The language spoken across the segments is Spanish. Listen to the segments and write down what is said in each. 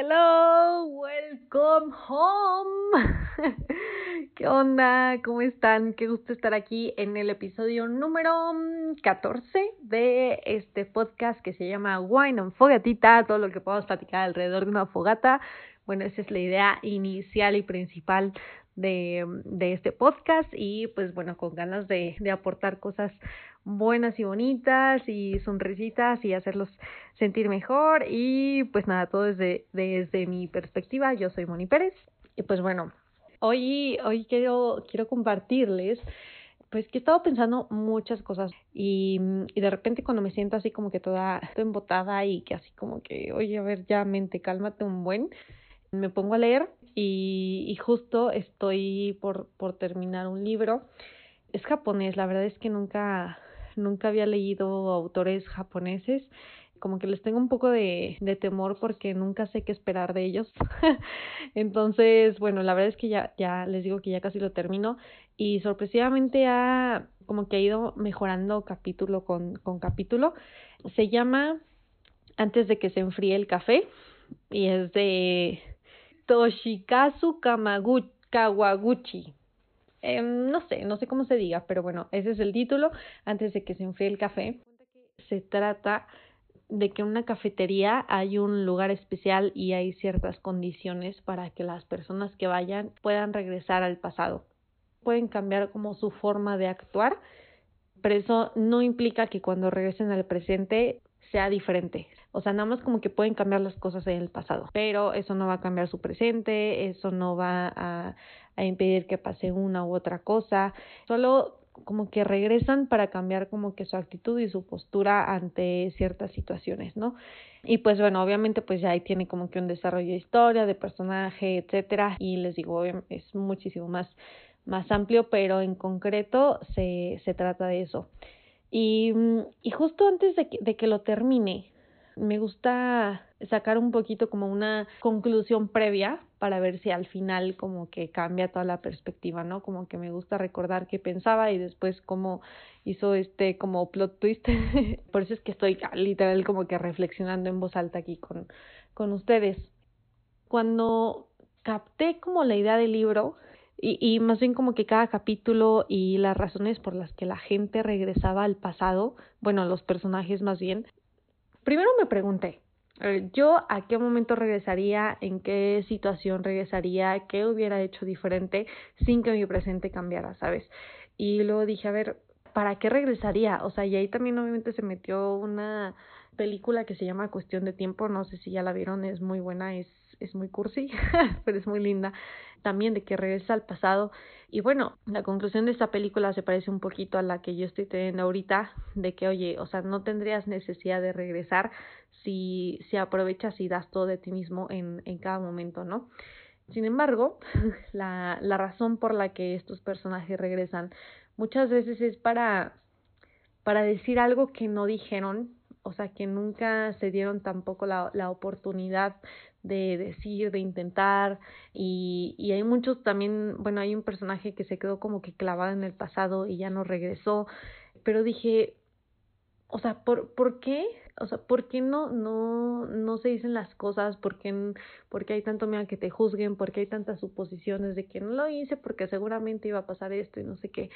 hello, welcome home. ¿Qué onda? ¿Cómo están? Qué gusto estar aquí en el episodio número 14 de este podcast que se llama Wine and Fogatita, todo lo que podamos platicar alrededor de una fogata. Bueno, esa es la idea inicial y principal de, este podcast y pues bueno, con ganas de, de aportar cosas buenas y bonitas y sonrisitas y hacerlos sentir mejor. Y pues nada, todo desde, desde mi perspectiva, yo soy Moni Pérez y pues bueno, hoy, hoy quiero, quiero compartirles pues que he estado pensando muchas cosas y, y de repente cuando me siento así como que toda estoy embotada y que así como que, oye, a ver, ya mente, cálmate un buen, me pongo a leer y, justo estoy por, por terminar un libro. Es japonés, la verdad es que nunca, nunca había leído autores japoneses. Como que les tengo un poco de, de temor porque nunca sé qué esperar de ellos. Entonces, bueno, la verdad es que ya, ya les digo que ya casi lo termino. Y sorpresivamente ha como que ha ido mejorando capítulo con, con capítulo. Se llama Antes de que se enfríe el café. Y es de Toshikazu Kamaguchi, Kawaguchi. Eh, no sé, no sé cómo se diga, pero bueno, ese es el título. Antes de que se enfríe el café, se trata de que en una cafetería hay un lugar especial y hay ciertas condiciones para que las personas que vayan puedan regresar al pasado. Pueden cambiar como su forma de actuar, pero eso no implica que cuando regresen al presente sea diferente. O sea, nada más como que pueden cambiar las cosas en el pasado, pero eso no va a cambiar su presente, eso no va a, a impedir que pase una u otra cosa, solo como que regresan para cambiar como que su actitud y su postura ante ciertas situaciones, ¿no? Y pues bueno, obviamente pues ya ahí tiene como que un desarrollo de historia, de personaje, etcétera, y les digo, es muchísimo más más amplio, pero en concreto se, se trata de eso. Y, y justo antes de que, de que lo termine, me gusta sacar un poquito como una conclusión previa para ver si al final como que cambia toda la perspectiva, ¿no? Como que me gusta recordar qué pensaba y después cómo hizo este como plot twist. Por eso es que estoy literal como que reflexionando en voz alta aquí con, con ustedes. Cuando capté como la idea del libro, y, y más bien como que cada capítulo y las razones por las que la gente regresaba al pasado, bueno, los personajes más bien, primero me pregunté, yo a qué momento regresaría, en qué situación regresaría, qué hubiera hecho diferente sin que mi presente cambiara, ¿sabes? Y luego dije, a ver, ¿para qué regresaría? O sea, y ahí también obviamente se metió una película que se llama Cuestión de Tiempo, no sé si ya la vieron, es muy buena, es, es muy cursi, pero es muy linda, también de que regresa al pasado. Y bueno, la conclusión de esta película se parece un poquito a la que yo estoy teniendo ahorita, de que, oye, o sea, no tendrías necesidad de regresar si, si aprovechas y das todo de ti mismo en, en cada momento, ¿no? Sin embargo, la, la razón por la que estos personajes regresan muchas veces es para, para decir algo que no dijeron o sea, que nunca se dieron tampoco la, la oportunidad de decir, de intentar, y, y hay muchos también, bueno, hay un personaje que se quedó como que clavado en el pasado y ya no regresó, pero dije, o sea, ¿por, ¿por qué? O sea, ¿por qué no, no, no se dicen las cosas? ¿Por qué, ¿Por qué hay tanto miedo a que te juzguen? ¿Por qué hay tantas suposiciones de que no lo hice porque seguramente iba a pasar esto y no sé qué?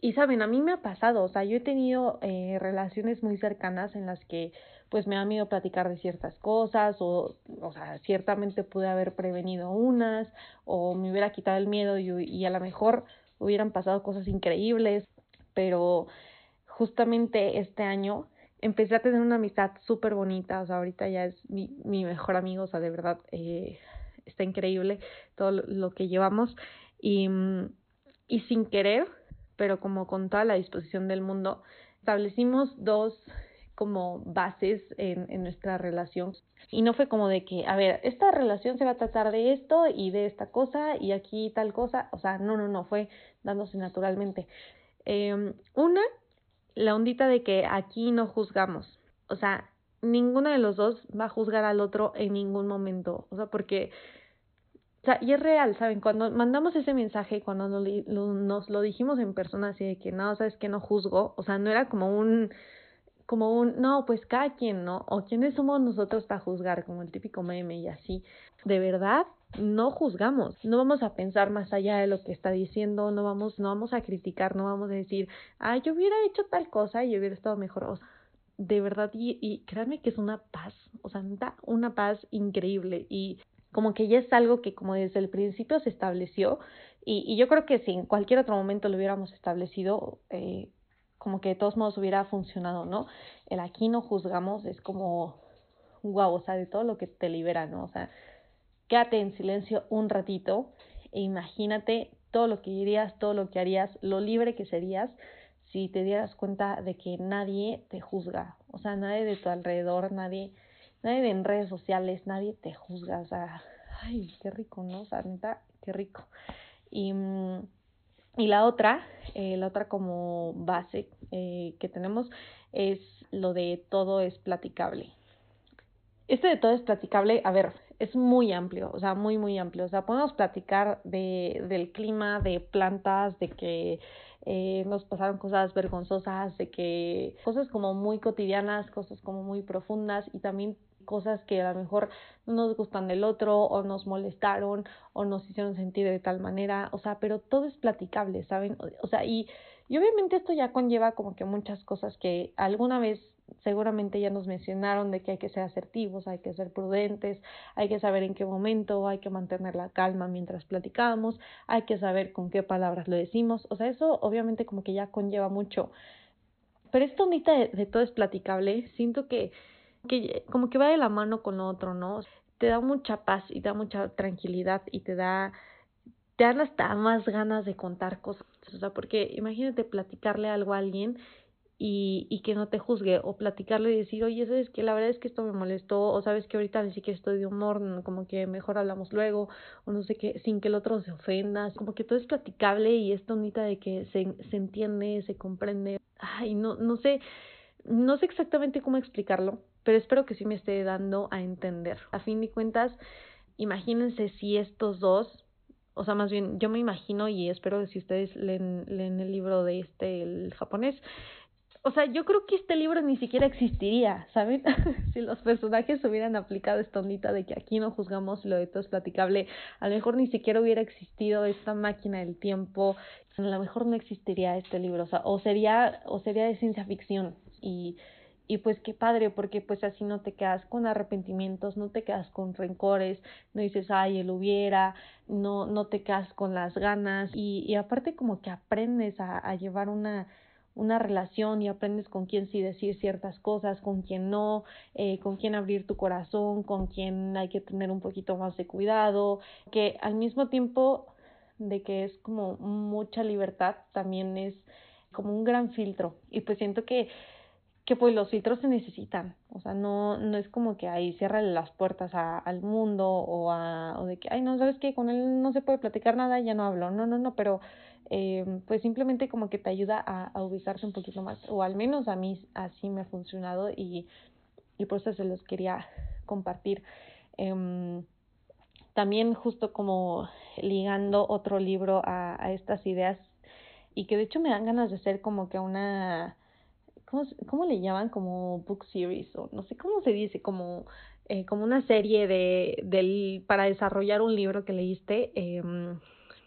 Y saben, a mí me ha pasado, o sea, yo he tenido eh, relaciones muy cercanas en las que pues me ha miedo platicar de ciertas cosas o, o sea, ciertamente pude haber prevenido unas o me hubiera quitado el miedo y, y a lo mejor hubieran pasado cosas increíbles, pero justamente este año empecé a tener una amistad súper bonita, o sea, ahorita ya es mi, mi mejor amigo, o sea, de verdad eh, está increíble todo lo que llevamos y, y sin querer pero como con toda la disposición del mundo, establecimos dos como bases en, en nuestra relación. Y no fue como de que, a ver, esta relación se va a tratar de esto y de esta cosa y aquí tal cosa. O sea, no, no, no, fue dándose naturalmente. Eh, una, la ondita de que aquí no juzgamos. O sea, ninguno de los dos va a juzgar al otro en ningún momento. O sea, porque sea, y es real, ¿saben? Cuando mandamos ese mensaje, cuando nos lo, nos lo dijimos en persona, así de que no, sabes que no juzgo, o sea, no era como un como un, no, pues cada quien, ¿no? O quiénes somos nosotros para juzgar, como el típico meme y así. De verdad, no juzgamos, no vamos a pensar más allá de lo que está diciendo, no vamos, no vamos a criticar, no vamos a decir, ah, yo hubiera hecho tal cosa y yo hubiera estado mejor. De verdad, y, y créanme que es una paz, o sea, una paz increíble y como que ya es algo que como desde el principio se estableció y, y yo creo que si en cualquier otro momento lo hubiéramos establecido, eh, como que de todos modos hubiera funcionado, ¿no? El aquí no juzgamos es como, wow, o sea, de todo lo que te libera, ¿no? O sea, quédate en silencio un ratito e imagínate todo lo que dirías, todo lo que harías, lo libre que serías si te dieras cuenta de que nadie te juzga, o sea, nadie de tu alrededor, nadie, nadie en redes sociales, nadie te juzga, o sea, ay, qué rico, ¿no? O sea, neta, qué rico. Y, mm, y la otra, eh, la otra como base eh, que tenemos es lo de todo es platicable. Este de todo es platicable, a ver, es muy amplio, o sea, muy, muy amplio. O sea, podemos platicar de, del clima, de plantas, de que eh, nos pasaron cosas vergonzosas, de que cosas como muy cotidianas, cosas como muy profundas y también cosas que a lo mejor no nos gustan del otro o nos molestaron o nos hicieron sentir de tal manera, o sea, pero todo es platicable, ¿saben? O sea, y, y obviamente esto ya conlleva como que muchas cosas que alguna vez seguramente ya nos mencionaron de que hay que ser asertivos, hay que ser prudentes, hay que saber en qué momento, hay que mantener la calma mientras platicamos, hay que saber con qué palabras lo decimos, o sea, eso obviamente como que ya conlleva mucho. Pero esto bonita de, de todo es platicable, siento que que como que va de la mano con lo otro, ¿no? Te da mucha paz y da mucha tranquilidad y te da te dan hasta más ganas de contar cosas, o sea, porque imagínate platicarle algo a alguien y, y que no te juzgue, o platicarle y decir, oye, sabes que la verdad es que esto me molestó, o sabes que ahorita ni siquiera estoy de humor, como que mejor hablamos luego, o no sé qué, sin que el otro se ofenda, como que todo es platicable y es bonita de que se, se entiende, se comprende, ay, no, no sé, no sé exactamente cómo explicarlo, pero espero que sí me esté dando a entender. A fin de cuentas, imagínense si estos dos, o sea, más bien yo me imagino y espero que si ustedes leen, leen el libro de este, el japonés, o sea, yo creo que este libro ni siquiera existiría, ¿saben? si los personajes hubieran aplicado esta ondita de que aquí no juzgamos lo de todo es platicable, a lo mejor ni siquiera hubiera existido esta máquina del tiempo, a lo mejor no existiría este libro, o sea, o sería, o sería de ciencia ficción y y pues qué padre, porque pues así no te quedas con arrepentimientos, no te quedas con rencores, no dices, ay, él hubiera, no, no te quedas con las ganas y, y aparte como que aprendes a, llevar una, una relación y aprendes con quién sí decir ciertas cosas, con quién no, eh, con quién abrir tu corazón, con quién hay que tener un poquito más de cuidado, que al mismo tiempo de que es como mucha libertad, también es como un gran filtro y pues siento que que pues los filtros se necesitan, o sea, no, no es como que ahí cierran las puertas al mundo o, a, o de que, ay, no, sabes que con él no se puede platicar nada, ya no hablo, no, no, no, pero eh, pues simplemente como que te ayuda a, a ubicarte un poquito más, o al menos a mí así me ha funcionado y, y por eso se los quería compartir. Eh, también justo como ligando otro libro a, a estas ideas y que de hecho me dan ganas de hacer como que una ¿cómo, cómo le llaman? Como book series o no sé cómo se dice, como, eh, como una serie de, del, para desarrollar un libro que leíste. Eh,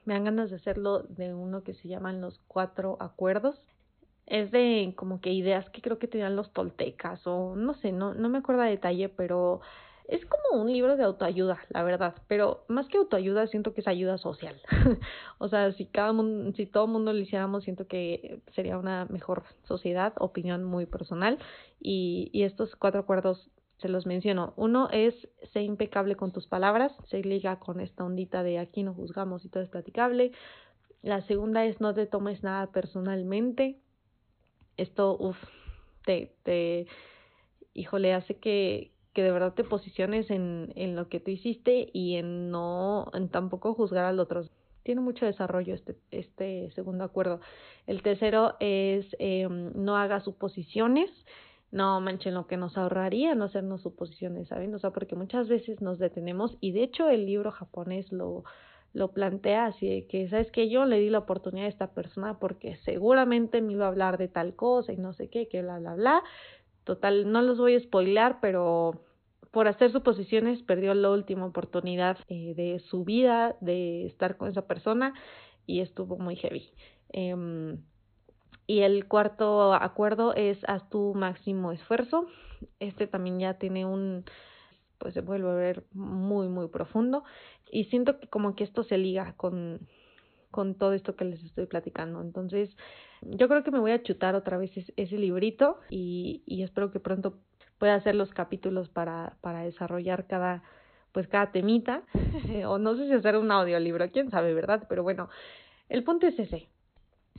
me dan ganas de hacerlo de uno que se llaman Los Cuatro Acuerdos. Es de como que ideas que creo que tenían los toltecas o no sé, no, no me acuerdo a detalle, pero es como un libro de autoayuda, la verdad, pero más que autoayuda siento que es ayuda social. o sea, si cada mundo, si todo mundo lo hiciéramos, siento que sería una mejor sociedad, opinión muy personal. Y, y estos cuatro acuerdos se los menciono. Uno es ser impecable con tus palabras, se liga con esta ondita de aquí no juzgamos y todo es platicable. La segunda es no te tomes nada personalmente. Esto, uff, te, te, híjole, hace que, que de verdad te posiciones en, en lo que tú hiciste y en no, en tampoco juzgar al otro. Tiene mucho desarrollo este, este segundo acuerdo. El tercero es eh, no haga suposiciones, no manchen lo que nos ahorraría no hacernos suposiciones, ¿saben? O sea, porque muchas veces nos detenemos y de hecho el libro japonés lo, lo plantea así de que, ¿sabes que Yo le di la oportunidad a esta persona porque seguramente me iba a hablar de tal cosa y no sé qué, que bla, bla, bla, Total, no los voy a spoilar, pero por hacer suposiciones perdió la última oportunidad eh, de su vida, de estar con esa persona y estuvo muy heavy. Em, y el cuarto acuerdo es haz tu máximo esfuerzo. Este también ya tiene un, pues se vuelve a ver muy, muy profundo. Y siento que como que esto se liga con, con todo esto que les estoy platicando. Entonces, yo creo que me voy a chutar otra vez ese, librito y, espero que pronto pueda hacer los capítulos para, desarrollar cada, pues cada temita. o no sé si hacer un audiolibro, quién sabe, ¿verdad? Pero bueno, el punto es ese.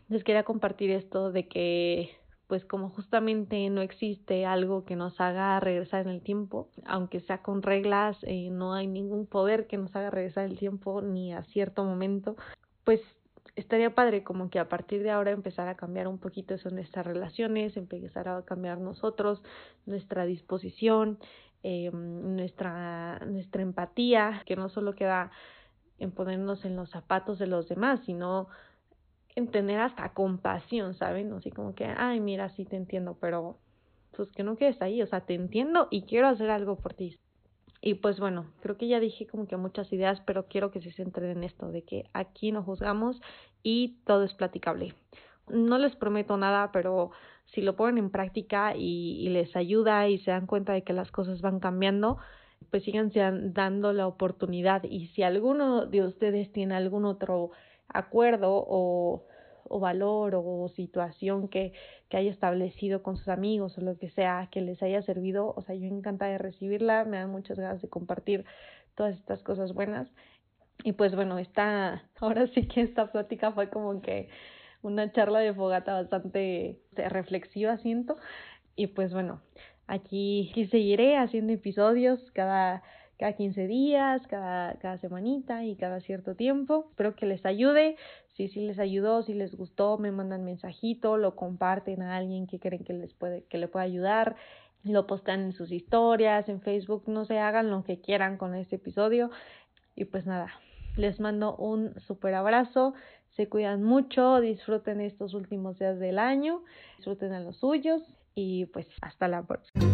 Les quería compartir esto de que pues como justamente no existe algo que nos haga regresar en el tiempo, aunque sea con reglas, eh, no hay ningún poder que nos haga regresar el tiempo ni a cierto momento, pues estaría padre como que a partir de ahora empezar a cambiar un poquito eso nuestras relaciones, empezar a cambiar nosotros, nuestra disposición, eh, nuestra, nuestra empatía, que no solo queda en ponernos en los zapatos de los demás, sino en tener hasta compasión, ¿saben? Así como que, ay, mira, sí te entiendo, pero pues que no quedes ahí, o sea, te entiendo y quiero hacer algo por ti. Y pues bueno, creo que ya dije como que muchas ideas, pero quiero que se centren en esto, de que aquí no juzgamos y todo es platicable. No les prometo nada, pero si lo ponen en práctica y, les ayuda y se dan cuenta de que las cosas van cambiando, pues síganse dando la oportunidad. Y si alguno de ustedes tiene algún otro acuerdo o, o valor o situación que, que haya establecido con sus amigos o lo que sea que les haya servido, o sea, yo encantada de recibirla, me dan muchas ganas de compartir todas estas cosas buenas. Y pues bueno, esta, ahora sí que esta plática fue como que una charla de fogata bastante reflexiva, siento. Y pues bueno, aquí, aquí seguiré haciendo episodios cada cada 15 días, cada, cada semanita y cada cierto tiempo. Espero que les ayude. Si sí les ayudó, si les gustó, me mandan mensajito, lo comparten a alguien que creen que les puede, que le pueda ayudar, lo postan en sus historias, en Facebook, no se hagan lo que quieran con este episodio. Y pues nada, les mando un super abrazo, se cuidan mucho, disfruten estos últimos días del año, disfruten a los suyos y pues hasta la próxima.